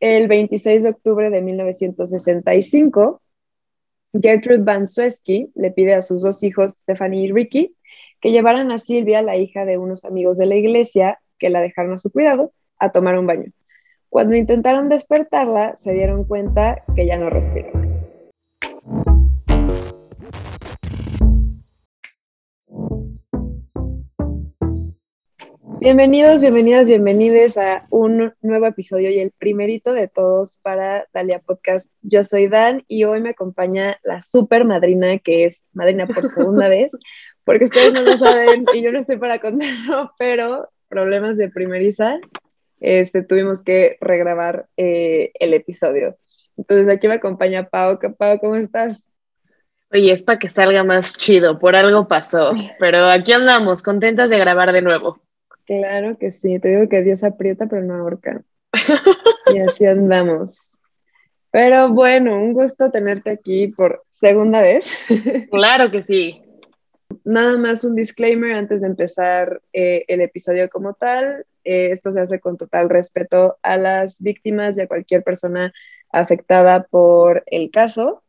el 26 de octubre de 1965, Gertrude Van Suesky le pide a sus dos hijos, Stephanie y Ricky, que llevaran a Silvia, la hija de unos amigos de la iglesia, que la dejaron a su cuidado, a tomar un baño. Cuando intentaron despertarla, se dieron cuenta que ya no respiraba. Bienvenidos, bienvenidas, bienvenides a un nuevo episodio y el primerito de todos para Dalia Podcast. Yo soy Dan y hoy me acompaña la super madrina que es madrina por segunda vez, porque ustedes no lo saben y yo no estoy para contarlo, pero problemas de primeriza, este, tuvimos que regrabar eh, el episodio. Entonces aquí me acompaña Pau. Pau, ¿cómo estás? Oye, es para que salga más chido, por algo pasó, pero aquí andamos, contentas de grabar de nuevo. Claro que sí, te digo que Dios aprieta pero no ahorca. y así andamos. Pero bueno, un gusto tenerte aquí por segunda vez. claro que sí. Nada más un disclaimer antes de empezar eh, el episodio como tal. Eh, esto se hace con total respeto a las víctimas y a cualquier persona afectada por el caso.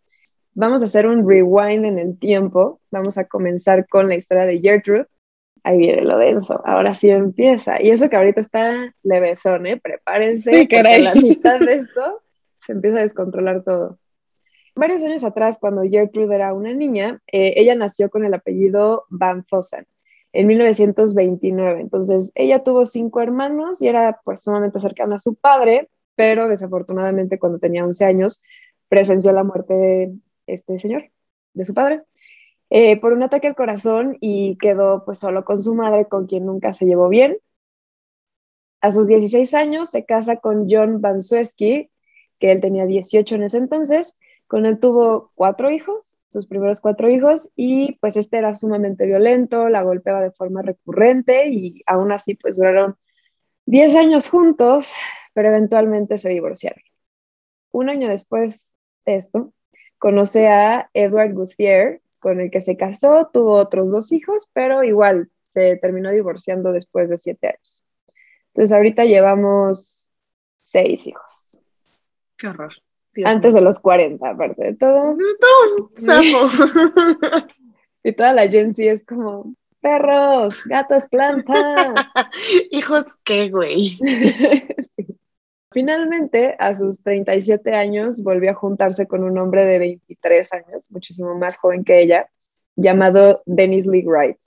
Vamos a hacer un rewind en el tiempo. Vamos a comenzar con la historia de Gertrude, ahí viene lo denso, ahora sí empieza. Y eso que ahorita está levesón, ¿eh? Prepárense, sí, porque la mitad de esto se empieza a descontrolar todo. Varios años atrás, cuando Gertrude era una niña, eh, ella nació con el apellido Van Fossen en 1929. Entonces, ella tuvo cinco hermanos y era pues sumamente cercana a su padre, pero desafortunadamente cuando tenía 11 años presenció la muerte de este señor, de su padre. Eh, por un ataque al corazón y quedó pues solo con su madre, con quien nunca se llevó bien. A sus 16 años se casa con John Van Suesky, que él tenía 18 en ese entonces. Con él tuvo cuatro hijos, sus primeros cuatro hijos, y pues este era sumamente violento, la golpeaba de forma recurrente y aún así pues duraron 10 años juntos, pero eventualmente se divorciaron. Un año después de esto, conoce a Edward Guthier, con el que se casó, tuvo otros dos hijos, pero igual se terminó divorciando después de siete años. Entonces ahorita llevamos seis hijos. Qué horror. Antes de los 40, aparte de todo. y toda la gente es como, perros, gatos, plantas. Hijos, ¿qué, güey? Finalmente, a sus 37 años, volvió a juntarse con un hombre de 23 años, muchísimo más joven que ella, llamado Dennis Lee Wright.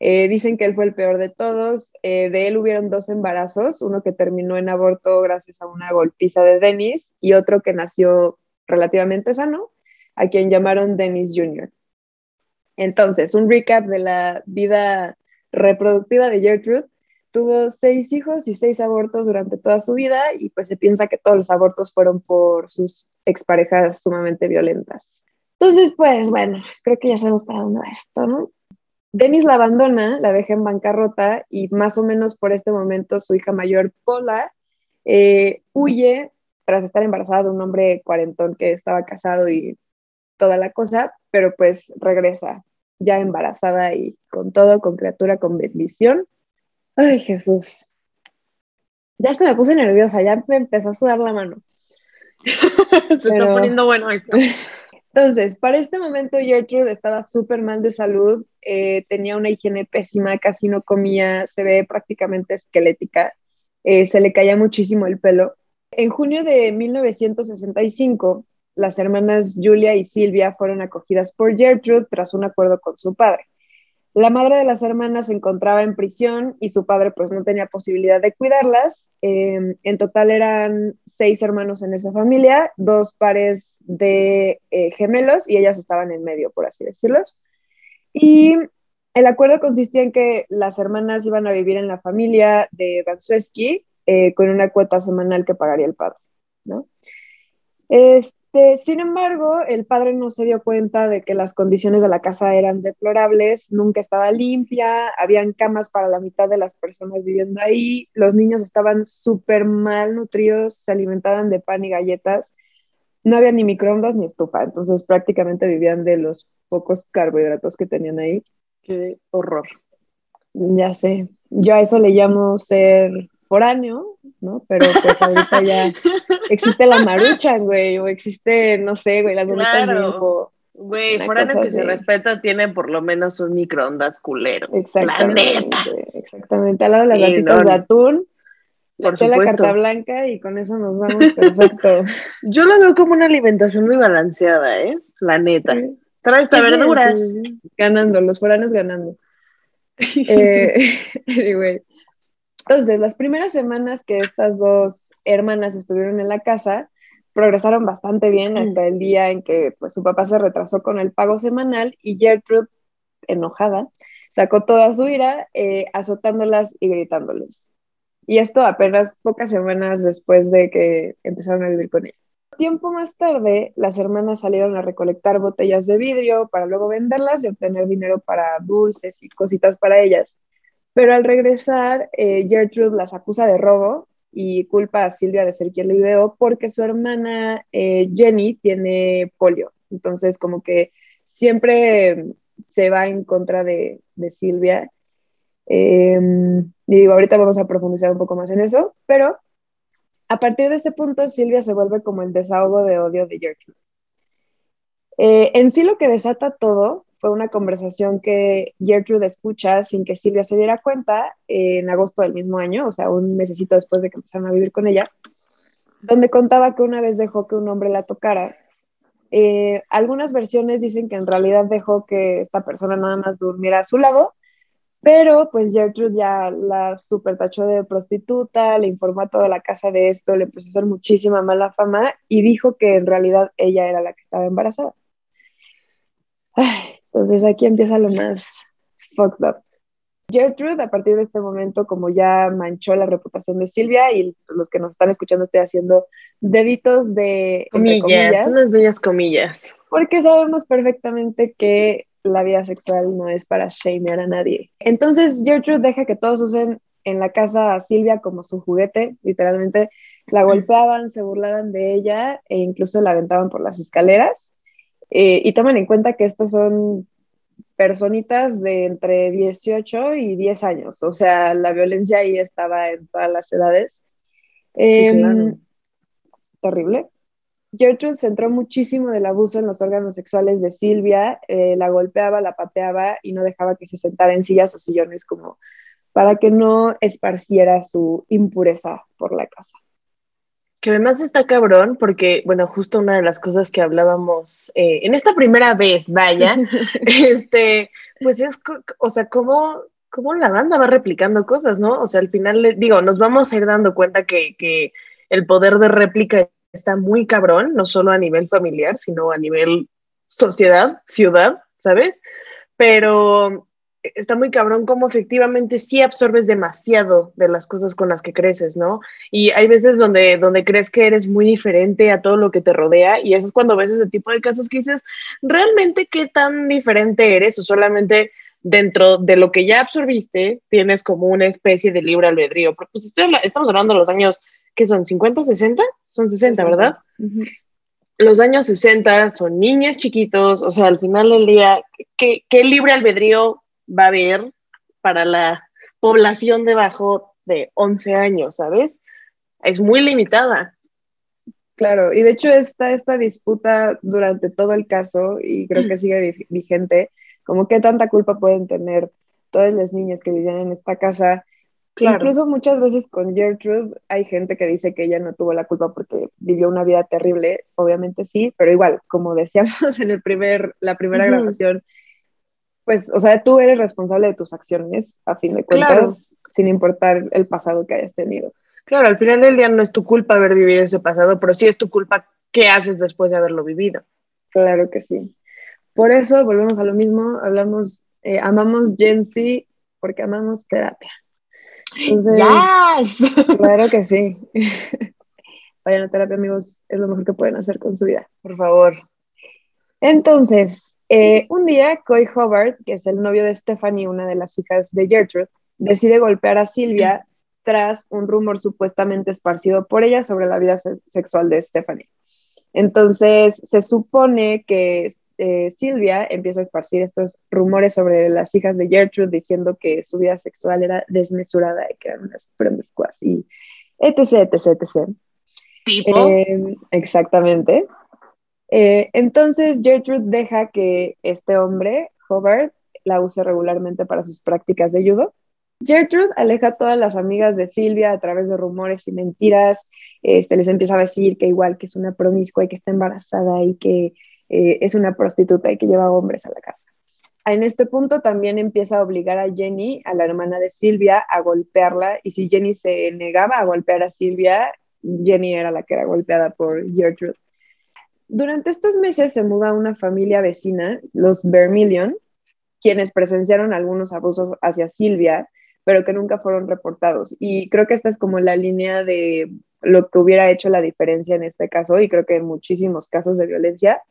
Eh, dicen que él fue el peor de todos. Eh, de él hubieron dos embarazos, uno que terminó en aborto gracias a una golpiza de Dennis y otro que nació relativamente sano, a quien llamaron Dennis Jr. Entonces, un recap de la vida reproductiva de Gertrude tuvo seis hijos y seis abortos durante toda su vida y pues se piensa que todos los abortos fueron por sus exparejas sumamente violentas. Entonces, pues bueno, creo que ya sabemos para dónde va esto, ¿no? Dennis la abandona, la deja en bancarrota y más o menos por este momento su hija mayor, Paula, eh, huye tras estar embarazada de un hombre cuarentón que estaba casado y toda la cosa, pero pues regresa ya embarazada y con todo, con criatura, con bendición Ay, Jesús. Ya se me puse nerviosa, ya me empezó a sudar la mano. se está poniendo bueno esto. Entonces, para este momento Gertrude estaba súper mal de salud, eh, tenía una higiene pésima, casi no comía, se ve prácticamente esquelética, eh, se le caía muchísimo el pelo. En junio de 1965, las hermanas Julia y Silvia fueron acogidas por Gertrude tras un acuerdo con su padre. La madre de las hermanas se encontraba en prisión y su padre pues no tenía posibilidad de cuidarlas. Em, en total eran seis hermanos en esa familia, dos pares de eh, gemelos y ellas estaban en medio, por así decirlo. Y el acuerdo consistía en que las hermanas iban a vivir en la familia de Vansueski eh, con una cuota semanal que pagaría el padre, ¿no? Este, este, sin embargo, el padre no se dio cuenta de que las condiciones de la casa eran deplorables, nunca estaba limpia, habían camas para la mitad de las personas viviendo ahí, los niños estaban súper mal nutridos, se alimentaban de pan y galletas, no había ni microondas ni estufa, entonces prácticamente vivían de los pocos carbohidratos que tenían ahí. Qué horror. Ya sé, yo a eso le llamo ser foráneo, ¿no? Pero pues ahorita ya existe la maruchan, güey, o existe, no sé, güey, las bonitas claro. Güey, foráneo que se respeta tiene por lo menos un microondas culero. Exactamente. Exactamente. Al lado de las gatitas de atún, por la carta blanca y con eso nos vamos perfecto. Yo lo veo como una alimentación muy balanceada, ¿eh? La neta. Trae esta verduras. ganando, los foráneos ganando. eh, anyway. Entonces, las primeras semanas que estas dos hermanas estuvieron en la casa, progresaron bastante bien hasta el día en que pues, su papá se retrasó con el pago semanal y Gertrude, enojada, sacó toda su ira eh, azotándolas y gritándoles. Y esto apenas pocas semanas después de que empezaron a vivir con ella. Tiempo más tarde, las hermanas salieron a recolectar botellas de vidrio para luego venderlas y obtener dinero para dulces y cositas para ellas. Pero al regresar, eh, Gertrude las acusa de robo y culpa a Silvia de ser quien le ideó porque su hermana eh, Jenny tiene polio. Entonces, como que siempre se va en contra de, Silvia. Em, y digo, ahorita vamos a profundizar un poco más en eso, pero a partir de ese punto, Silvia se vuelve como el desahogo de odio de Gertrude. Eh, en sí lo que desata todo fue una conversación que Gertrude escucha sin que Silvia se diera cuenta en agosto del mismo año, o sea, un mesecito después de que empezaron a vivir con ella, donde contaba que una vez dejó que un hombre la tocara. Eh, algunas versiones dicen que en realidad dejó que esta persona nada más durmiera a su lado pero pues Gertrude ya la super tachó de prostituta, le informó a toda la casa de esto, le empezó a hacer muchísima mala fama y dijo que en realidad ella era la que estaba embarazada. Entonces aquí empieza lo más fucked up. Gertrude, a partir de este momento, como ya manchó la reputación de Silvia, y los que nos están escuchando estoy haciendo deditos de comillas, comillas unas bellas comillas. Porque sabemos perfectamente que la vida sexual no es para shamear a nadie. Entonces Gertrude deja que todos usen en la casa a Silvia como su juguete, literalmente la golpeaban, se burlaban de ella e incluso la aventaban por las escaleras. Eh, y tomen en cuenta que estos son personitas de entre 18 y 10 años, o sea, la violencia ahí estaba en todas las edades. Em, terrible. Gertrude centró muchísimo del abuso en los órganos sexuales de Silvia, eh, la golpeaba, la pateaba y no dejaba que se sentara en sillas o sillones como para que no esparciera su impureza por la casa. Que además está cabrón, porque, bueno, justo una de las cosas que hablábamos eh, en esta primera vez, vaya, este, pues es, o sea, cómo, cómo la banda va replicando cosas, ¿no? O sea, al final, digo, nos vamos a ir dando cuenta que, que el poder de réplica está muy cabrón, no solo a nivel familiar, sino a nivel sociedad, ciudad, ¿sabes? Pero está muy cabrón como efectivamente sí absorbes demasiado de las cosas con las que creces, ¿no? Y hay veces donde, donde crees que eres muy diferente a todo lo que te rodea y eso es cuando ves ese tipo de casos que dices, ¿realmente qué tan diferente eres o solamente dentro de lo que ya absorbiste tienes como una especie de libre albedrío? Pero pues estamos hablando de los años que son 50, 60, son 60, ¿verdad? Los años 60 son niños chiquitos, o sea, al final del día, ¿qué, libre albedrío va a haber para la población debajo de 11 años, ¿sabes? Es muy limitada. Claro, y de hecho está esta disputa durante todo el caso y creo que sigue vigente, como qué tanta culpa pueden tener todas las niñas que vivían en esta casa Incluso muchas veces con Gertrude hay gente que dice que ella no tuvo la culpa porque vivió una vida terrible, obviamente sí, pero igual, como decíamos en el primer, la primera grabación, pues, o sea, tú eres responsable de tus acciones, a fin de cuentas, sin importar el pasado que hayas tenido. Claro, al final del día no es tu culpa haber vivido ese pasado, pero sí es tu culpa qué haces después de haberlo vivido. Claro que sí. Por eso volvemos a lo mismo, hablamos, eh, amamos Gen Z porque amamos terapia. Claro que sí. Vayan a terapia, amigos, es lo mejor que pueden hacer con su vida. Por favor. Entonces, eh, un día, Coy Hobart, que es el novio de Stephanie, una de las hijas de Gertrude, decide golpear a Silvia tras un rumor supuestamente esparcido por ella sobre la vida sexual de Stephanie. Entonces, se supone que eh, Silvia empieza a esparcir estos rumores sobre las hijas de Gertrude diciendo que su vida sexual era desmesurada y que eran unas promiscuas y etc, etc, etc. ¿Tipo? Eh, exactamente. Eh, entonces Gertrude deja que este hombre, Hobart, la use regularmente para sus prácticas de judo. Gertrude aleja a todas las amigas de Silvia a través de rumores y mentiras. Este, les empieza a decir que igual que es una promiscua y que está embarazada y que eh, es una prostituta y que lleva hombres a la casa. En este punto también empieza a obligar a Jenny, a la hermana de Silvia, a golpearla y si Jenny se negaba a golpear a Silvia, Jenny era la que era golpeada por Gertrude. Durante estos meses se muda una familia vecina, los Vermilion, quienes presenciaron algunos abusos hacia Silvia, pero que nunca fueron reportados. Y creo que esta es como la línea de lo que hubiera hecho la diferencia en este caso, y creo que en muchísimos casos de violencia.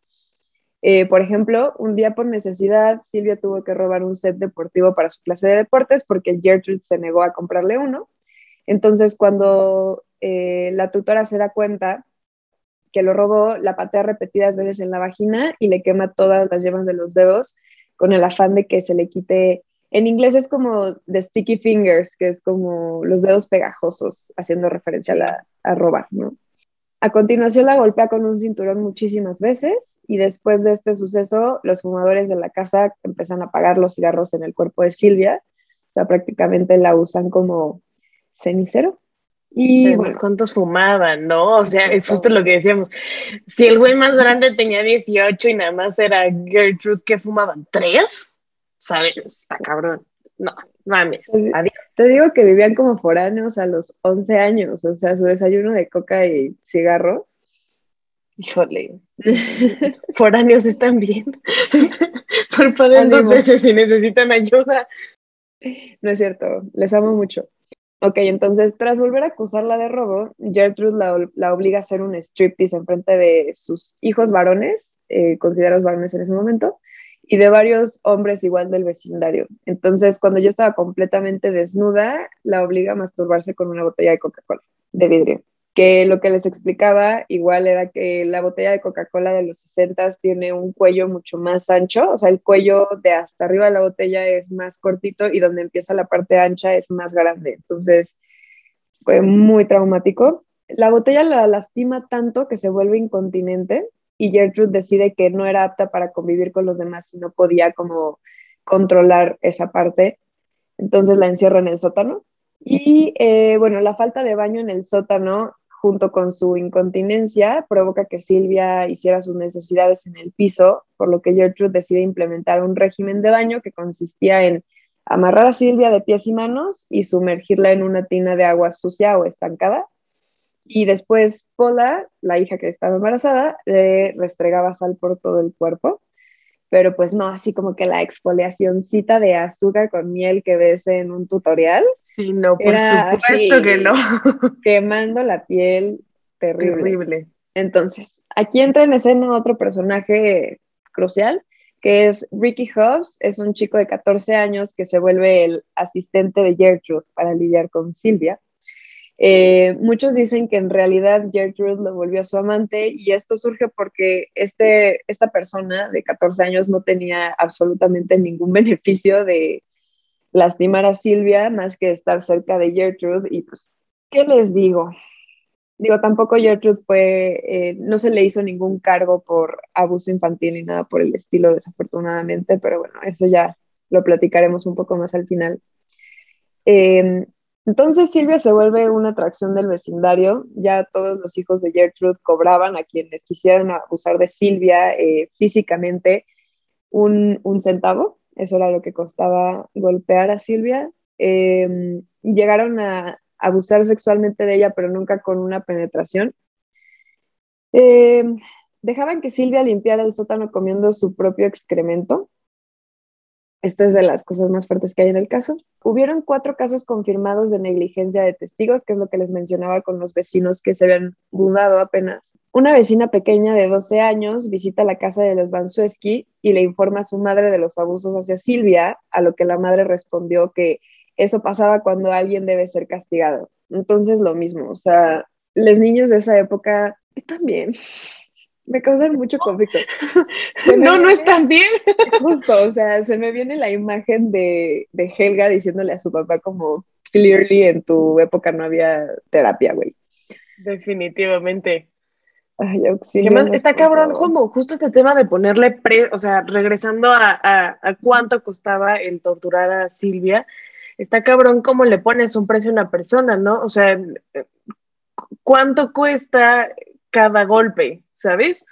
Eh, por ejemplo, un día por necesidad, Silvia tuvo que robar un set deportivo para su clase de deportes porque Gertrude se negó a comprarle uno. Entonces, cuando eh, la tutora se da cuenta que lo robó, la patea repetidas veces en la vagina y le quema todas las yemas de los dedos con el afán de que se le quite. En inglés es como the sticky fingers, que es como los dedos pegajosos, haciendo referencia a, la, a robar, ¿no? A continuación la golpea con un cinturón muchísimas veces y después de este suceso los fumadores de la casa empiezan a apagar los cigarros en el cuerpo de Silvia, o sea, prácticamente la usan como cenicero. Y bueno, ¿cuántos fumaban, no? O sea, es justo lo que decíamos. Si el güey más grande tenía 18 y nada más era Gertrude, ¿qué fumaban? ¿Tres? ¿Sabes? Está cabrón. No, mames. Adiós. Te digo que vivían como foráneos a los 11 años, o sea, su desayuno de coca y cigarro. Híjole. foráneos están bien. Parpadeen dos veces si necesitan ayuda. No es cierto, les amo mucho. Ok, entonces, tras volver a acusarla de robo, Gertrude la, obliga a hacer un striptease en frente de sus hijos varones, eh, considerados varones en ese momento, y de varios hombres igual del vecindario. Entonces, cuando yo estaba completamente desnuda, la obliga a masturbarse con una botella de Coca-Cola de vidrio que lo que les explicaba igual era que la botella de Coca-Cola de los 60 tiene un cuello mucho más ancho, o sea, el cuello de hasta arriba de la botella es más cortito y donde empieza la parte ancha es más grande. Entonces, fue muy traumático. La botella la lastima tanto que se vuelve incontinente y Gertrude decide que no era apta para convivir con los demás y no podía como controlar esa parte. Entonces la encierra en el sótano. Y eh, bueno, la falta de baño en el sótano junto con su incontinencia, provoca que Silvia hiciera sus necesidades en el piso, por lo que Gertrude decide implementar un régimen de baño que consistía en amarrar a Silvia de pies y manos y sumergirla en una tina de agua sucia o estancada. Y después Paula, la hija que estaba embarazada, le restregaba sal por todo el cuerpo pero pues no así como que la exfoliacióncita de azúcar con miel que ves en un tutorial. Sí, no, por supuesto que no. Quemando la piel terrible. Entonces, aquí entra en escena otro personaje crucial, que es Ricky Hobbs, es un chico de 14 años que se vuelve el asistente de Gertrude para lidiar con Silvia. Eh, muchos dicen que en realidad Gertrude lo volvió a su amante y esto surge porque este, esta persona de 14 años no tenía absolutamente ningún beneficio de lastimar a Silvia más que estar cerca de Gertrude y pues, ¿qué les digo? Digo, tampoco Gertrude fue, eh, no se le hizo ningún cargo por abuso infantil ni nada por el estilo, desafortunadamente, pero bueno, eso ya lo platicaremos un poco más al final. Eh, entonces Silvia se vuelve una atracción del vecindario, ya todos los hijos de Gertrude cobraban a quienes quisieran abusar de Silvia eh, físicamente un, centavo, eso era lo que costaba golpear a Silvia. Em, llegaron a abusar sexualmente de ella, pero nunca con una penetración. Em, dejaban que Silvia limpiara el sótano comiendo su propio excremento, esto es de las cosas más fuertes que hay en el caso. Hubieron cuatro casos confirmados de negligencia de testigos, que es lo que les mencionaba con los vecinos que se habían mudado apenas. Una vecina pequeña de 12 años visita la casa de los Bansueski y le informa a su madre de los abusos hacia Silvia, a lo que la madre respondió que eso pasaba cuando alguien debe ser castigado. Entonces lo mismo, o sea, los niños de esa época están bien. Me causan mucho conflicto. no, no están bien. Justo, o sea, se me viene la imagen de, de Helga diciéndole a su papá como, clearly en tu época no había terapia, güey. Definitivamente. Ay, auxilio. está cabrón, como justo este tema de ponerle pre, o sea, regresando a, a, cuánto costaba el torturar a Silvia, está cabrón cómo le pones un precio a una persona, ¿no? O sea, ¿cuánto cuesta cada golpe? ¿Sabes?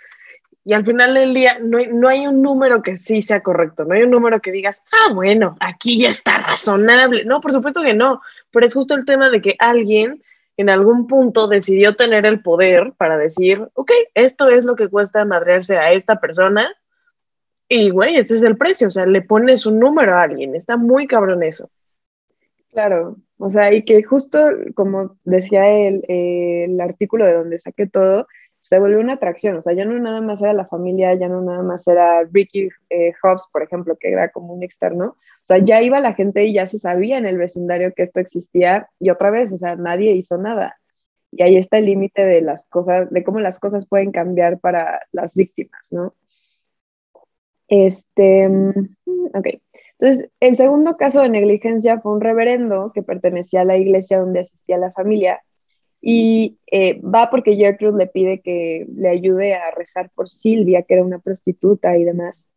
Y al final del día no hay, no hay un número que sí sea correcto, no hay un número que digas, ah, bueno, aquí ya está razonable. No, por supuesto que no, pero es justo el tema de que alguien en algún punto decidió tener el poder para decir, ok, esto es lo que cuesta madrearse a esta persona y, güey, ese es el precio, o sea, le pones un número a alguien, está muy cabrón eso. Claro, o sea, y que justo como decía el, el artículo de donde saqué todo, se volvió una atracción, o sea, ya no nada más era la familia, ya no nada más era Ricky eh, Hobbs, por ejemplo, que era como un externo, o sea, ya iba la gente y ya se sabía en el vecindario que esto existía y otra vez, o sea, nadie hizo nada. Y ahí está el límite de las cosas, de cómo las cosas pueden cambiar para las víctimas, ¿no? Este, mm, ok. Entonces, el segundo caso de negligencia fue un reverendo que pertenecía a la iglesia donde asistía la familia y eh, va porque Gertrude le pide que le ayude a rezar por Silvia, que era una prostituta y demás.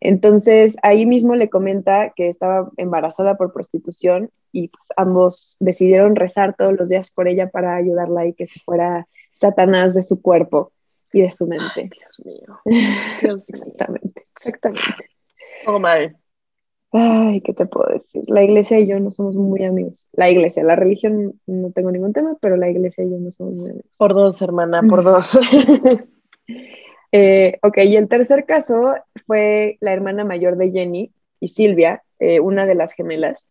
Entonces ahí mismo le comenta que estaba embarazada por prostitución y pues ambos decidieron rezar todos los días por ella para ayudarla y que se fuera Satanás de su cuerpo y de su mente. Dios mío. exactamente, exactamente. Todo mal. Ay, ¿qué te puedo decir? La iglesia y yo no somos muy amigos. La iglesia, la religión no tengo ningún tema, pero la iglesia y yo no somos muy amigos. Por dos, hermana, por dos. eh, ok, y el tercer caso fue la hermana mayor de Jenny y Silvia, eh, una de las gemelas,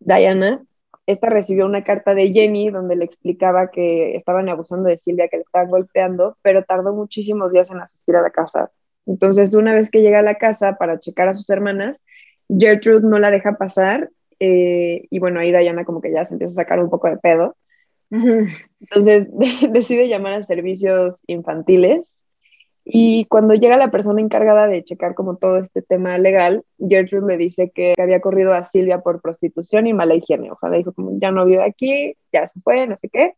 Diana. Esta recibió una carta de Jenny donde le explicaba que estaban abusando de Silvia, que le estaban golpeando, pero tardó muchísimos días en asistir a la casa. Entonces, una vez que llega a la casa para checar a sus hermanas, Gertrude no la deja pasar eh, y bueno, ahí Diana como que ya se empieza a sacar un poco de pedo. Entonces decide llamar a servicios infantiles y cuando llega la persona encargada de checar como todo este tema legal, Gertrude le dice que había corrido a Silvia por prostitución y mala higiene. O sea, le dijo como ya no vive aquí, ya se fue, no sé qué.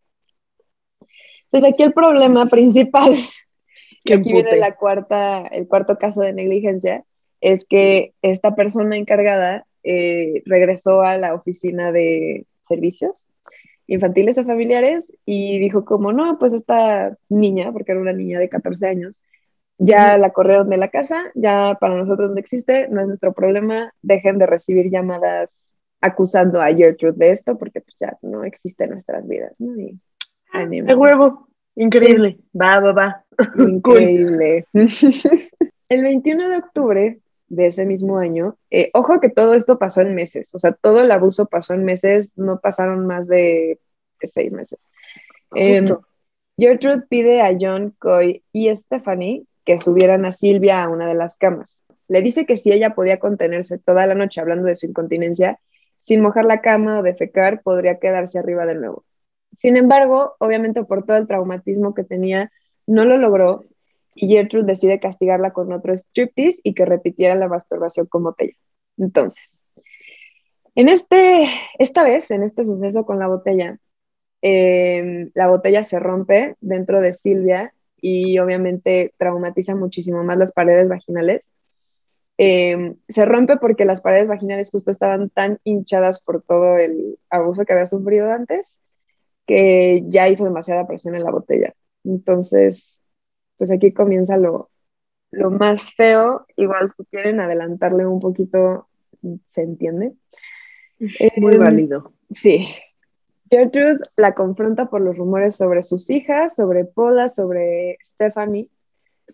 Entonces aquí el problema principal, que aquí viene la cuarta, el cuarto caso de negligencia, es que esta persona encargada eh, regresó a la oficina de servicios infantiles o familiares y dijo como, no, pues esta niña, porque era una niña de 14 años, ya la corrieron de la casa, ya para nosotros no existe, no es nuestro problema, dejen de recibir llamadas acusando a Gertrude de esto, porque pues ya no existe en nuestras vidas, ¿no? Y, de huevo, increíble, va, va, va. Increíble. El 21 de octubre de ese mismo año. Eh, ojo que todo esto pasó en meses, o sea, todo el abuso pasó en meses, no pasaron más de, seis meses. Eh, Gertrude pide a John, Coy y Stephanie que subieran a Silvia a una de las camas. Le dice que si ella podía contenerse toda la noche hablando de su incontinencia, sin mojar la cama o defecar, podría quedarse arriba de nuevo. Sin embargo, obviamente por todo el traumatismo que tenía, no lo logró y Gertrude decide castigarla con otro striptease y que repitiera la masturbación con botella. Entonces, en este, esta vez, en este suceso con la botella, em, la botella se rompe dentro de Silvia y obviamente traumatiza muchísimo más las paredes vaginales. Em, se rompe porque las paredes vaginales justo estaban tan hinchadas por todo el abuso que había sufrido antes que ya hizo demasiada presión en la botella. Entonces, pues aquí comienza lo, más feo. Igual si quieren adelantarle un poquito, se entiende. Muy em, válido. Sí. Gertrude la confronta por los rumores sobre sus hijas, sobre Paula, sobre Stephanie.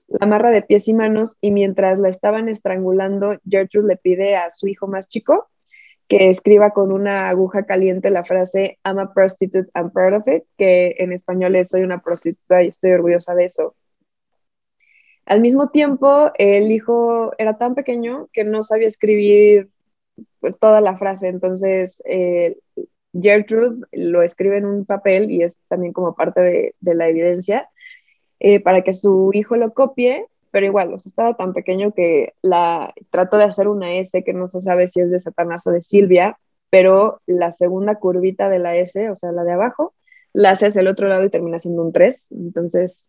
La amarra de pies y manos y mientras la estaban estrangulando, Gertrude le pide a su hijo más chico que escriba con una aguja caliente la frase I'm a prostitute, I'm proud of it, que en español es soy una prostituta y estoy orgullosa de eso. Al mismo tiempo, el hijo era tan pequeño que no sabía escribir toda la frase, entonces eh, Gertrude lo escribe en un papel y es también como parte de, la evidencia. eh, para que su hijo lo copie, pero igual, o sea, estaba tan pequeño que la trató de hacer una S que no se sabe si es de Satanás o de Silvia, pero la segunda curvita de la S, o sea, la de abajo, la hace hacia el otro lado y termina siendo un 3. Entonces,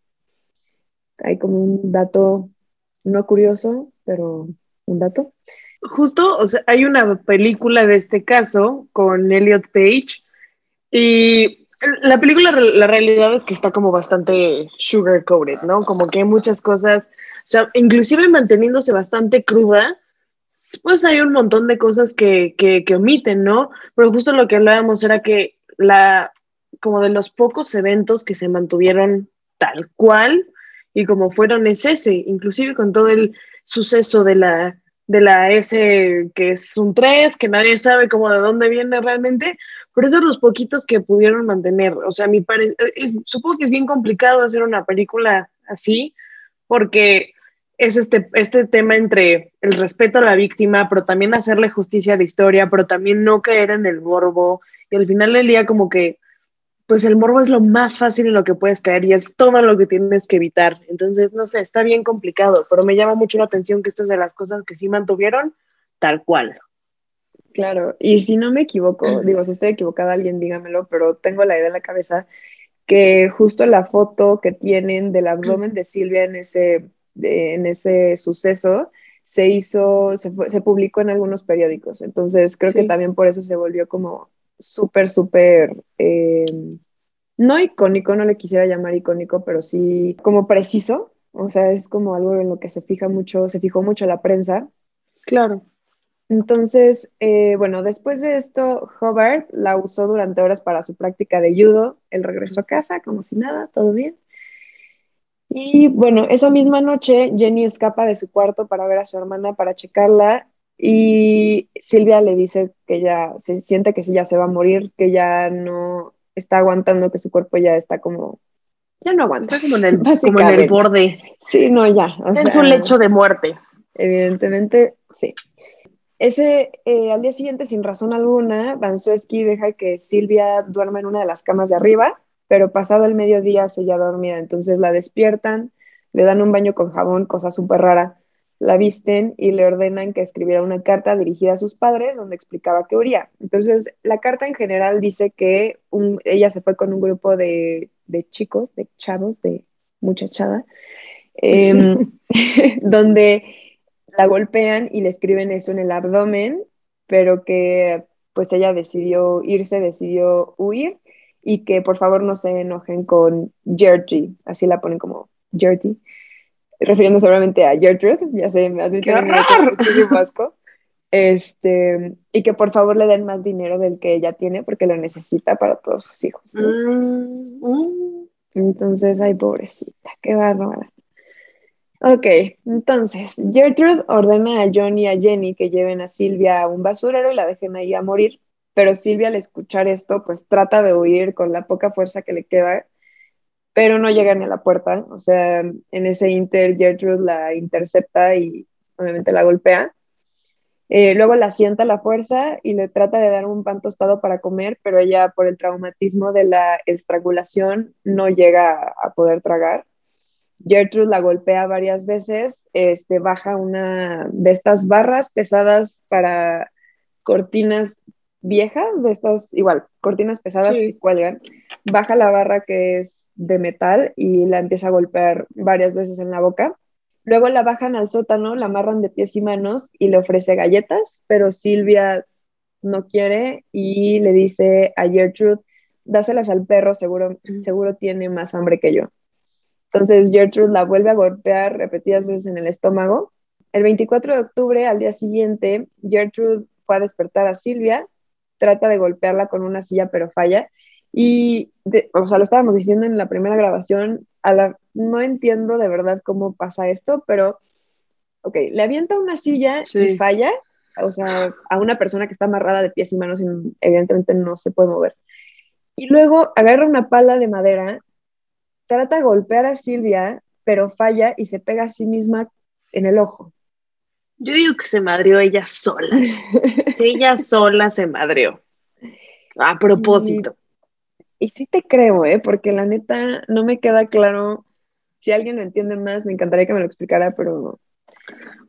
hay como un dato no curioso, pero un dato. Justo, o sea, hay una película de este caso con Elliot Page y la película, la realidad es que está como bastante sugar coated, ¿no? Como que hay muchas cosas, o sea, inclusive manteniéndose bastante cruda, pues hay un montón de cosas que, que, que omiten, ¿no? Pero justo lo que hablábamos era que la, como de los pocos eventos que se mantuvieron tal cual y como fueron es ese, inclusive con todo el suceso de la, de la S que es un 3, que nadie sabe cómo de dónde viene realmente, pero esos los poquitos que pudieron mantener. O sea, mi pare supongo que es bien complicado hacer una película así, porque es este, este tema entre el respeto a la víctima, pero también hacerle justicia a la historia, pero también no caer en el morbo. Y al final del día, como que, pues el morbo es lo más fácil en lo que puedes caer y es todo lo que tienes que evitar. Entonces, no sé, está bien complicado, pero me llama mucho la atención que estas de las cosas que sí mantuvieron tal cual. Claro, y si no me equivoco, digo, si estoy equivocada, alguien dígamelo, pero tengo la idea en la cabeza que justo la foto que tienen del abdomen de Silvia en ese, en ese suceso se hizo, se, se, publicó en algunos periódicos. Entonces creo que también por eso se volvió como súper, súper, eh, no icónico, no le quisiera llamar icónico, pero sí como preciso. O sea, es como algo en lo que se fija mucho, se fijó mucho la prensa. Claro. Entonces, eh, bueno, después de esto, Hobart la usó durante horas para su práctica de judo. Él regresó a casa como si nada, todo bien. Y bueno, esa misma noche Jenny escapa de su cuarto para ver a su hermana, para checarla. Y Silvia le dice que ya se siente que ya se va a morir, que ya no está aguantando, que su cuerpo ya está como, ya no aguanta. Está como en el, como en el borde. Sí, no, ya. es un lecho de muerte. Evidentemente, sí. Ese, eh, al día siguiente, sin razón alguna, Vansueski deja que Silvia duerma en una de las camas de arriba, pero pasado el mediodía se ya dormida. Entonces la despiertan, le dan un baño con jabón, cosa súper rara, la visten y le ordenan que escribiera una carta dirigida a sus padres donde explicaba qué huría. Entonces, la carta en general dice que ella se fue con un grupo de, chicos, de chavos, de muchachada, em, donde la golpean y le escriben eso en el abdomen, pero que pues ella decidió irse, decidió huir y que por favor no se enojen con Gertie, así la ponen como Gertie, refiriéndose solamente a Gertrude, ya sé, me hace muchísimo asco. Este, y que por favor le den más dinero del que ella tiene porque lo necesita para todos sus hijos. Mm, mm. Entonces, ay, pobrecita, qué bárbara. Ok, entonces Gertrude ordena a John y a Jenny que lleven a Silvia a un basurero y la dejen ahí a morir, pero Silvia al escuchar esto pues trata de huir con la poca fuerza que le queda, pero no llega ni a la puerta, o sea, en ese inter Gertrude la intercepta y obviamente la golpea. Eh, luego la sienta a la fuerza y le trata de dar un pan tostado para comer, pero ella por el traumatismo de la estrangulación no llega a poder tragar. Gertrude la golpea varias veces, este, baja una de estas barras pesadas para cortinas viejas, de estas, igual, cortinas pesadas que cuelgan, baja la barra que es de metal y la empieza a golpear varias veces en la boca. Luego la bajan al sótano, la amarran de pies y manos y le ofrece galletas, pero Silvia no quiere y le dice a Gertrude, dáselas al perro, seguro, seguro tiene más hambre que yo. Entonces Gertrude la vuelve a golpear repetidas veces en el estómago. El 24 de octubre, al día siguiente, Gertrude fue a despertar a Silvia, trata de golpearla con una silla, pero falla. Y, o sea, lo estábamos diciendo en la primera grabación, a la, no entiendo de verdad cómo pasa esto, pero, ok, le avienta una silla y falla, o sea, a una persona que está amarrada de pies y manos y evidentemente no se puede mover. Y luego agarra una pala de madera trata de golpear a Silvia, pero falla y se pega a sí misma en el ojo. Yo digo que se madrió ella sola. ella sola se madrió. A propósito. Y, sí te creo, ¿eh? Porque la neta no me queda claro si alguien lo entiende más, me encantaría que me lo explicara, pero...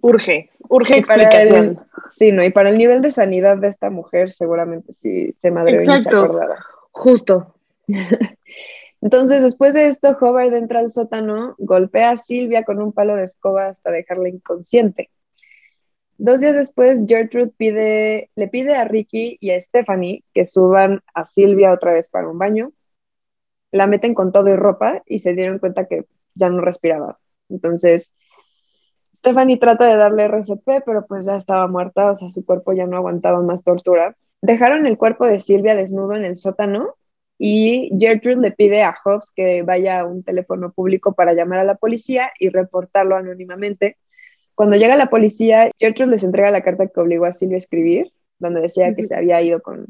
Urge, urge explicación. sí, no, y para el nivel de sanidad de esta mujer, seguramente sí se madre y se acordara. Justo. Entonces, después de esto, Hobart entra al sótano, golpea a Silvia con un palo de escoba hasta dejarla inconsciente. Dos días después, Gertrude le pide a Ricky y a Stephanie que suban a Silvia otra vez para un baño. La meten con todo y ropa y se dieron cuenta que ya no respiraba. Entonces, Stephanie trata de darle RCP, pero pues ya estaba muerta, o sea, su cuerpo ya no aguantaba más tortura. Dejaron el cuerpo de Silvia desnudo en el sótano y Gertrude le pide a Hobbs que vaya a un teléfono público para llamar a la policía y reportarlo anónimamente. Cuando llega la policía, Gertrude les entrega la carta que obligó a Silvia a escribir, donde decía que se había ido con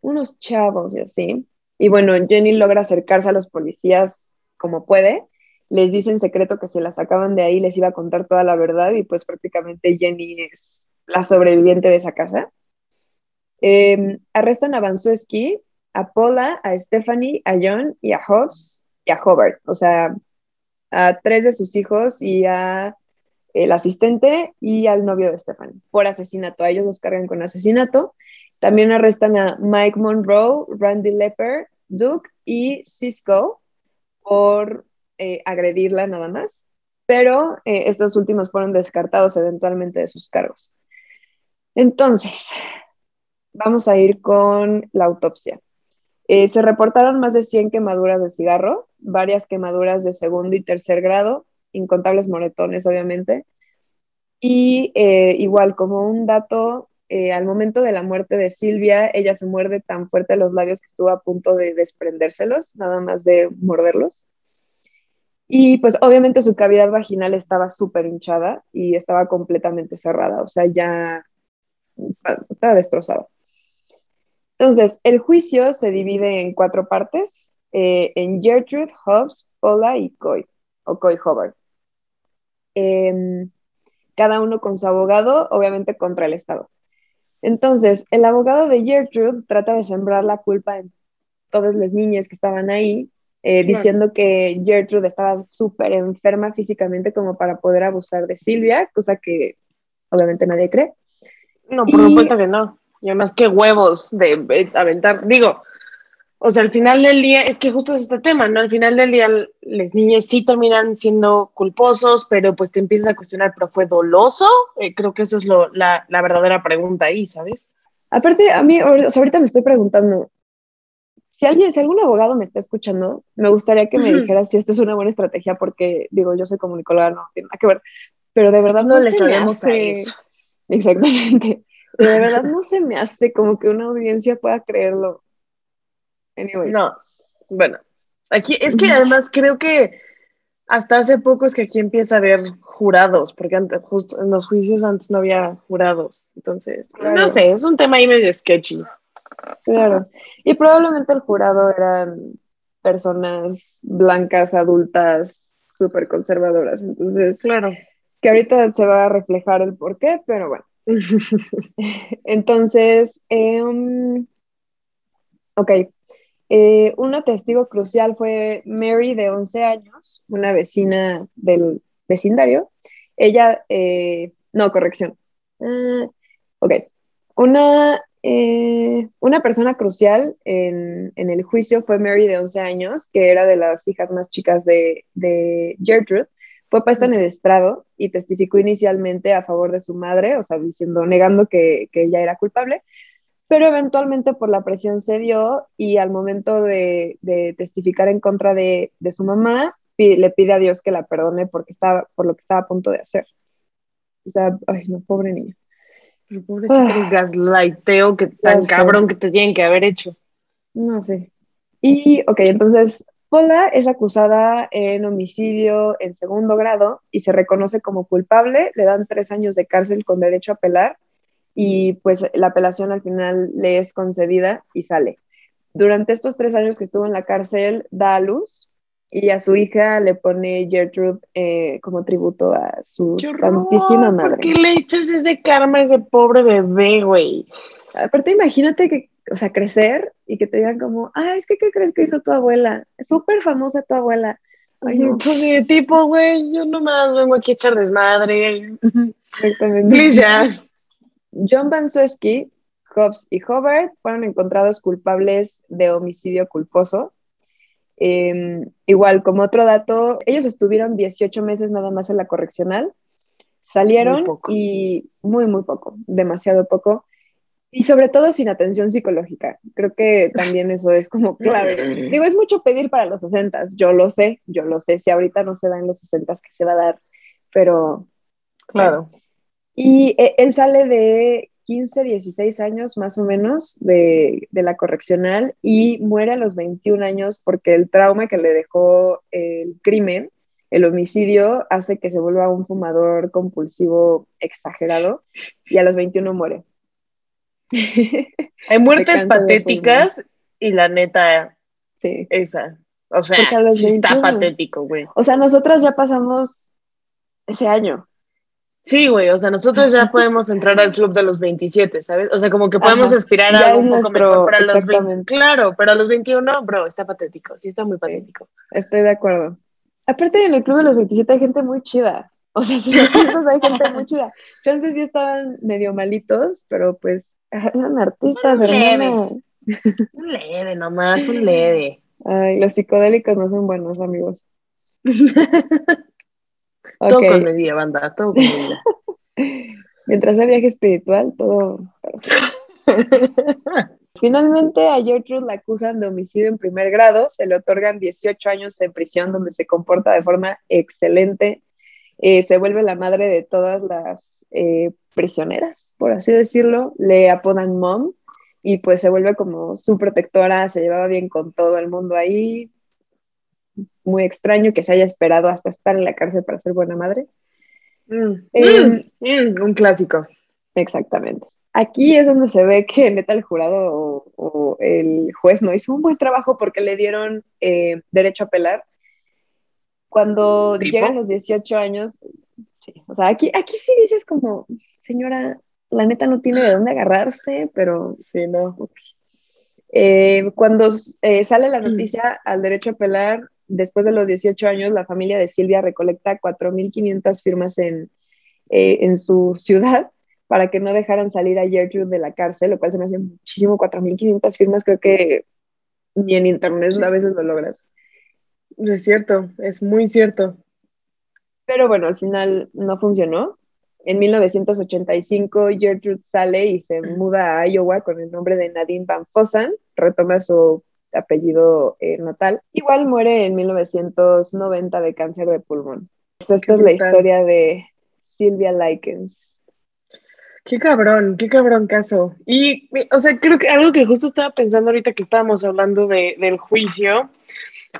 unos chavos y así. Y bueno, Jenny logra acercarse a los policías como puede les dice en secreto que se la sacaban de ahí, les iba a contar toda la verdad y pues prácticamente Jenny es la sobreviviente de esa casa. Em, arrestan a Vansuski, a Paula, a Stephanie, a John y a Hobbs y a Hobart, o sea, a tres de sus hijos y a el asistente y al novio de Stephanie por asesinato. A ellos los cargan con asesinato. También arrestan a Mike Monroe, Randy Lepper, Duke y Cisco por eh, agredirla nada más, pero eh, estos últimos fueron descartados eventualmente de sus cargos. Entonces, vamos a ir con la autopsia. Eh, se reportaron más de 100 quemaduras de cigarro, varias quemaduras de segundo y tercer grado, incontables moretones, obviamente. Y igual, como un dato, al momento de la muerte de Silvia, ella se muerde tan fuerte los labios que estuvo a punto de desprendérselos, nada más de morderlos. Y pues obviamente su cavidad vaginal estaba súper hinchada y estaba completamente cerrada, o sea, ya estaba destrozada. Entonces, el juicio se divide en cuatro partes, eh, en Gertrude, Hobbs, Paula y Coy, o Coy Hobart. Em, cada uno con su abogado, obviamente contra el Estado. Entonces, el abogado de Gertrude trata de sembrar la culpa en todas las niñas que estaban ahí eh, diciendo que Gertrude estaba súper enferma físicamente como para poder abusar de Silvia, cosa que obviamente nadie cree. No, por supuesto que no. Y además, qué huevos de, aventar. Digo, o sea, al final del día, es que justo es este tema, ¿no? Al final del día, las niñas sí terminan siendo culposos, pero pues te empiezas a cuestionar, ¿pero fue doloso? Eh, creo que eso es lo, la, la, verdadera pregunta ahí, ¿sabes? Aparte, a mí, o sea, ahorita me estoy preguntando, si alguien, si algún abogado me está escuchando, me gustaría que me dijera si esto es una buena estrategia, porque digo, yo soy comunicóloga, no tiene nada que ver, pero de verdad no, le sabemos eso. Exactamente. de verdad no se me hace como que una audiencia pueda creerlo. Anyways. No, bueno, aquí es que además creo que hasta hace poco es que aquí empieza a haber jurados, porque antes, justo en los juicios antes no había jurados. Entonces, no sé, es un tema ahí medio sketchy. Claro. Y probablemente el jurado eran personas blancas, adultas, súper conservadoras. Entonces, claro. Que ahorita se va a reflejar el por qué, pero bueno. Entonces, em, ok. Eh, una testigo crucial fue Mary, de 11 años, una vecina del vecindario. Ella, eh, no, corrección. Uh, ok. Una eh, una persona crucial en, el juicio fue Mary de 11 años, que era de las hijas más chicas de, Gertrude. Fue puesta en el estrado y testificó inicialmente a favor de su madre, o sea, diciendo, negando que, ella era culpable, pero eventualmente por la presión cedió y al momento de, testificar en contra de, su mamá, le pide a Dios que la perdone porque estaba, por lo que estaba a punto de hacer. O sea, ay, no, pobre niña. Pero el ah. gaslighteo que tan cabrón que te tienen que haber hecho. No sé. Y, ok, entonces, Paula es acusada en homicidio en segundo grado y se reconoce como culpable. Le dan tres años de cárcel con derecho a apelar y pues la apelación al final le es concedida y sale. Durante estos tres años que estuvo en la cárcel, da a luz y a su hija le pone Gertrude eh, como tributo a su santísima madre. ¿Por qué le echas ese karma a ese pobre bebé, güey? Aparte, imagínate que, o sea, crecer y que te digan como, ah, es que, ¿qué crees que hizo tu abuela? Es súper famosa tu abuela. No. Pues tipo, güey, yo nomás vengo aquí a echar desmadre. Exactamente. John Bansueski, Hobbs y Hobart fueron encontrados culpables de homicidio culposo. Em, igual, como otro dato, ellos estuvieron 18 meses nada más en la correccional, salieron y muy, muy poco, demasiado poco. Y sobre todo sin atención psicológica. Creo que también eso es como clave. Digo, es mucho pedir para los 60, yo lo sé, yo lo sé, si ahorita no se da en los 60 que se va a dar, pero... Claro. Y eh, él sale de 15, 16 años más o menos de, de, la correccional y muere a los 21 años porque el trauma que le dejó el crimen, el homicidio, hace que se vuelva un fumador compulsivo exagerado y a los 21 muere. Hay muertes patéticas y la neta, sí. esa. O sea, está patético, güey. O sea, nosotras ya pasamos ese año. Sí, güey, o sea, nosotros ya podemos entrar al club de los 27, ¿sabes? O sea, como que podemos aspirar a algo un poco mejor para los 20. Claro, pero a los 21, bro, está patético, sí está muy patético. estoy de acuerdo. Aparte, en el club de los 27 hay gente muy chida. O sea, si lo piensas, hay gente muy chida. Chances sí estaban medio malitos, pero pues eran artistas, un leve. un leve nomás, un leve. Ay, los psicodélicos no son buenos, amigos. Todo con medida, banda, todo con medida. Mientras hay viaje espiritual, todo. Finalmente, a Gertrude la acusan de homicidio en primer grado, se le otorgan 18 años en prisión donde se comporta de forma excelente, eh, se vuelve la madre de todas las eh, prisioneras, por así decirlo, le apodan mom y pues se vuelve como su protectora, se llevaba bien con todo el mundo ahí, muy extraño que se haya esperado hasta estar en la cárcel para ser buena madre. Mm, em, mm, mm, un clásico. Exactamente. Aquí es donde se ve que neta el jurado o, el juez no hizo un buen trabajo porque le dieron eh, derecho a apelar. Cuando llegan los 18 años, sí, o sea, aquí, aquí sí dices como, señora, la neta no tiene de dónde agarrarse, pero sí, no. Eh, cuando eh, sale la noticia al derecho a apelar, después de los 18 años, la familia de Silvia recolecta 4.500 firmas en, eh, en su ciudad para que no dejaran salir a Gertrude de la cárcel, lo cual se me hace muchísimo, 4.500 firmas, creo que ni en internet a veces lo logras. Es cierto, es muy cierto. Pero bueno, al final no funcionó. En 1985, Gertrude sale y se muda a Iowa con el nombre de Nadine Van Fossen, retoma su apellido eh, natal. Igual muere en 1990 de cáncer de pulmón. esta es la historia de Silvia Likens. Qué cabrón, qué cabrón caso. Y, o sea, creo que algo que justo estaba pensando ahorita que estábamos hablando de, del juicio,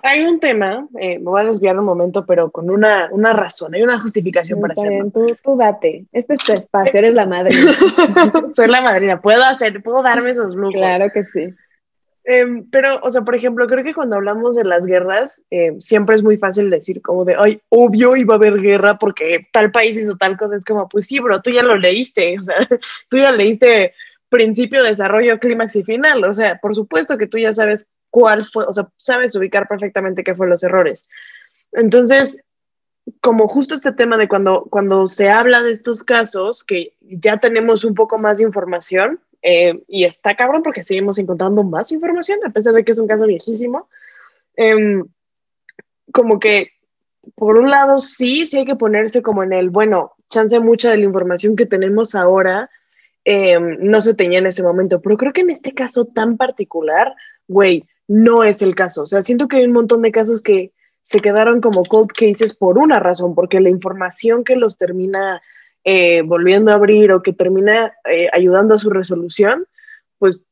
hay un tema, eh, me voy a desviar un momento, pero con una, una razón, hay una justificación para hacerlo. Tú, tú, date, este es tu espacio, eres la madrina. Soy la madrina, puedo hacer, puedo darme esos lujos. Claro que sí. Em, pero, o sea, por ejemplo, creo que cuando hablamos de las guerras, em, siempre es muy fácil decir como de, ay, obvio iba a haber guerra porque tal país hizo tal cosa. Es como, pues sí, bro, tú ya lo leíste, o sea, tú ya leíste principio, desarrollo, clímax y final. O sea, por supuesto que tú ya sabes cuál fue, o sea, sabes ubicar perfectamente qué fue los errores. Entonces, como justo este tema de cuando, cuando se habla de estos casos, que ya tenemos un poco más de información, eh, y está cabrón porque seguimos encontrando más información, a pesar de que es un caso viejísimo. Em, como que, por un lado, sí, sí hay que ponerse como en el, bueno, chance mucha de la información que tenemos ahora em, no se tenía en ese momento, pero creo que en este caso tan particular, güey, no es el caso. O sea, siento que hay un montón de casos que se quedaron como cold cases por una razón, porque la información que los termina eh, volviendo a abrir o que termina eh, ayudando a su resolución, pues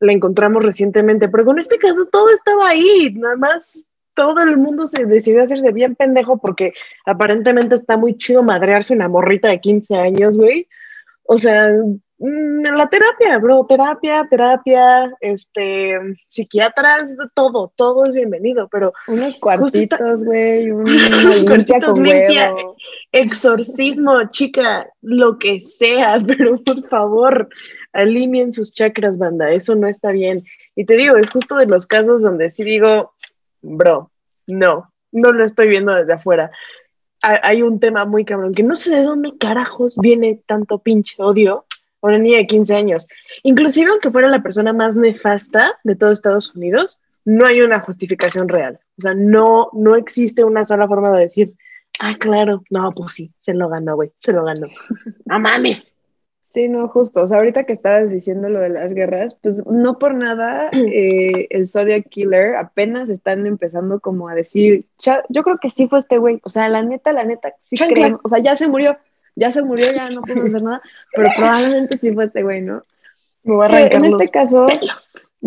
la encontramos recientemente. Pero con este caso todo estaba ahí, nada más todo el mundo se decidió hacerse bien pendejo porque aparentemente está muy chido madrearse una morrita de 15 años, güey. O sea, la terapia, bro, terapia, terapia, este, psiquiatras, todo, todo es bienvenido, pero... Unos cuartitos, güey, un cuartitos limpia, exorcismo, chica, lo que sea, pero por favor, alineen sus chakras, banda, eso no está bien. Y te digo, es justo de los casos donde sí digo, bro, no, no lo estoy viendo desde afuera. Hay un tema muy cabrón, que no sé de dónde carajos viene tanto pinche odio una niña de 15 años. Inclusive aunque fuera la persona más nefasta de todo Estados Unidos, no hay una justificación real. O sea, no, no existe una sola forma de decir, ah, claro, no, pues sí, se lo ganó, güey, se lo ganó. No mames. Sí, no, justo. O sea, ahorita que estabas diciendo lo de las guerras, pues no por nada eh, el Zodiac Killer apenas están empezando como a decir, yo creo que sí fue este güey. O sea, la neta, la neta, sí creemos. O sea, ya se murió, ya se murió, ya no podemos hacer nada, pero probablemente sí fue este güey, ¿no? Me voy a arrancar en este caso,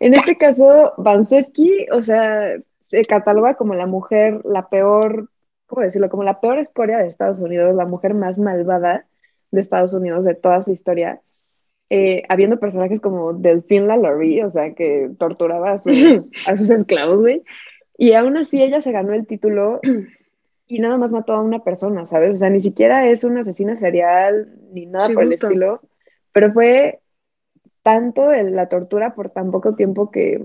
en este caso, Bansueski, o sea, se cataloga como la mujer, la peor, ¿cómo decirlo? Como la peor escoria de Estados Unidos, la mujer más malvada de Estados Unidos de toda su historia, eh, habiendo personajes como Delphine LaLaurie, o sea, que torturaba a sus, a sus esclavos, güey. Y aún así ella se ganó el título y nada más mató a una persona, ¿sabes? O sea, ni siquiera es una asesina serial ni nada por el estilo, pero fue tanto la tortura por tan poco tiempo que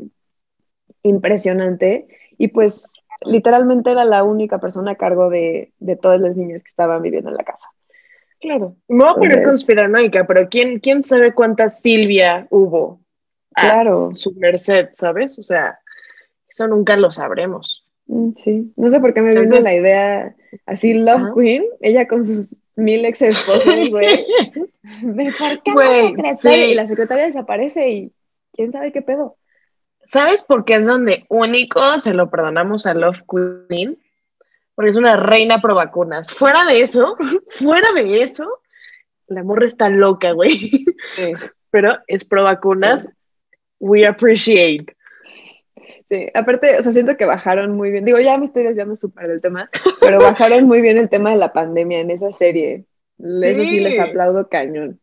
impresionante y pues literalmente era la única persona a cargo de, de todas las niñas que estaban viviendo en la casa. Claro. Me voy a poner conspiranoica, pero ¿quién, ¿quién sabe cuántas Silvia hubo? Claro. su merced, ¿sabes? O sea, eso nunca lo sabremos. Mm, sí. No sé por qué me vino la idea así, Love Queen, ella con sus mil ex esposos, güey. Y la secretaria desaparece y quién sabe qué pedo. ¿Sabes por qué es donde único se lo perdonamos a Love Queen? porque es una reina pro vacunas. Fuera de eso, fuera de eso, la morra está loca, güey. Sí. Pero es pro vacunas. We appreciate. Sí, aparte, o sea, siento que bajaron muy bien. Digo, ya me estoy desviando súper del tema, pero bajaron muy bien el tema de la pandemia en esa serie. Eso sí les aplaudo cañón.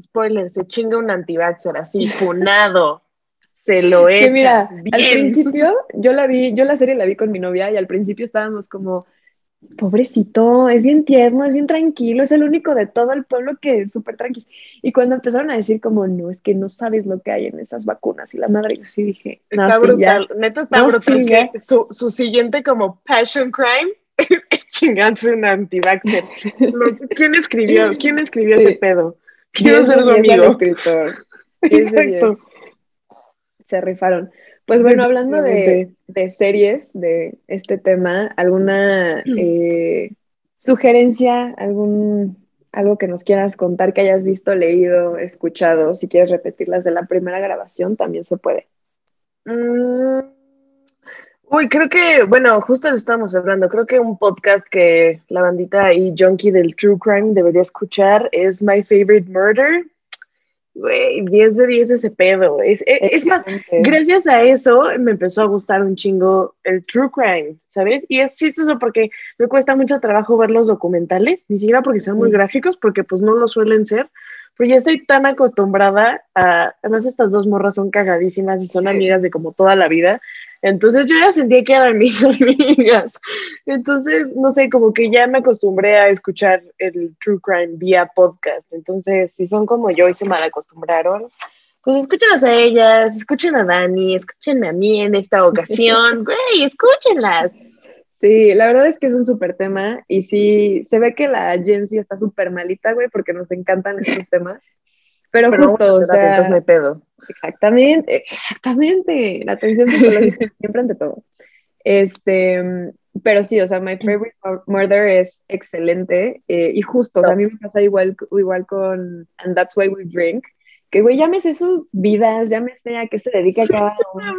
Spoiler, se chinga un antivaxxer así, funado se lo echa. mira, al principio yo la vi, yo la serie la vi con mi novia y al principio estábamos como, pobrecito, es bien tierno, es bien tranquilo, es el único de todo el pueblo que es súper tranquilo. Y cuando empezaron a decir como, no, es que no sabes lo que hay en esas vacunas y la madre, yo sí dije, está brutal, neta está brutal que su, su, siguiente como passion crime es chingarse un antivaxxer. ¿Quién escribió? ¿Quién escribió ese pedo? Quiero ser su amigo. Escritor. Exacto se rifaron. Pues bueno, hablando de, series, de este tema, ¿alguna eh, sugerencia, algún algo que nos quieras contar que hayas visto, leído, escuchado? Si quieres repetirlas de la primera grabación, también se puede. Mm, uy, creo que, bueno, justo lo estábamos hablando. Creo que un podcast que la bandita y Junkie del True Crime debería escuchar es My Favorite Murder güey, 10 de 10 ese pedo. Es, es, más, gracias a eso me empezó a gustar un chingo el true crime, ¿sabes? Y es chistoso porque me cuesta mucho trabajo ver los documentales, ni siquiera porque sean muy gráficos, porque pues no lo suelen ser, pero ya estoy tan acostumbrada a, además estas dos morras son cagadísimas y son amigas de como toda la vida, entonces yo ya sentía que eran mis amigas. Entonces, no sé, como que ya me acostumbré a escuchar el True Crime vía podcast. Entonces, si son como yo y se mal acostumbraron, pues escúchenlas a ellas, escuchen a Dani, escúchenme a mí en esta ocasión. Güey, escúchenlas. Sí, la verdad es que es un súper tema y sí, se ve que la agencia está súper malita, güey, porque nos encantan estos temas. Pero, justo, o sea, no pedo. Exactamente, exactamente. La atención psicológica siempre ante todo. Este, pero sí, o sea, My Favorite Murder es excelente eh, y justo, o sea, a mí me pasa igual, igual con And That's Why We Drink, que güey, sé sus vidas, sé a qué se dedica cada uno,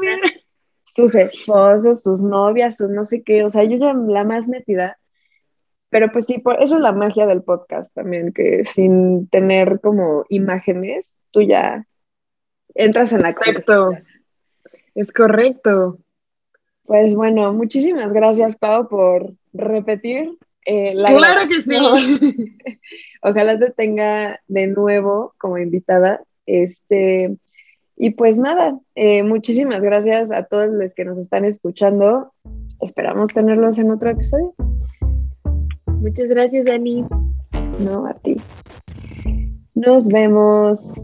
sus esposos, sus novias, sus no sé qué, o sea, yo ya la más metida, pero pues sí, por, eso es la magia del podcast también, que sin tener como imágenes, tú ya entras en la Correcto. Es correcto. Pues bueno, muchísimas gracias, Pau, por repetir eh, la Claro que sí. Ojalá te tenga de nuevo como invitada. Este, y pues nada, eh, muchísimas gracias a todos los que nos están escuchando. Esperamos tenerlos en otro episodio. Muchas gracias, Dani. No, a ti. Nos vemos.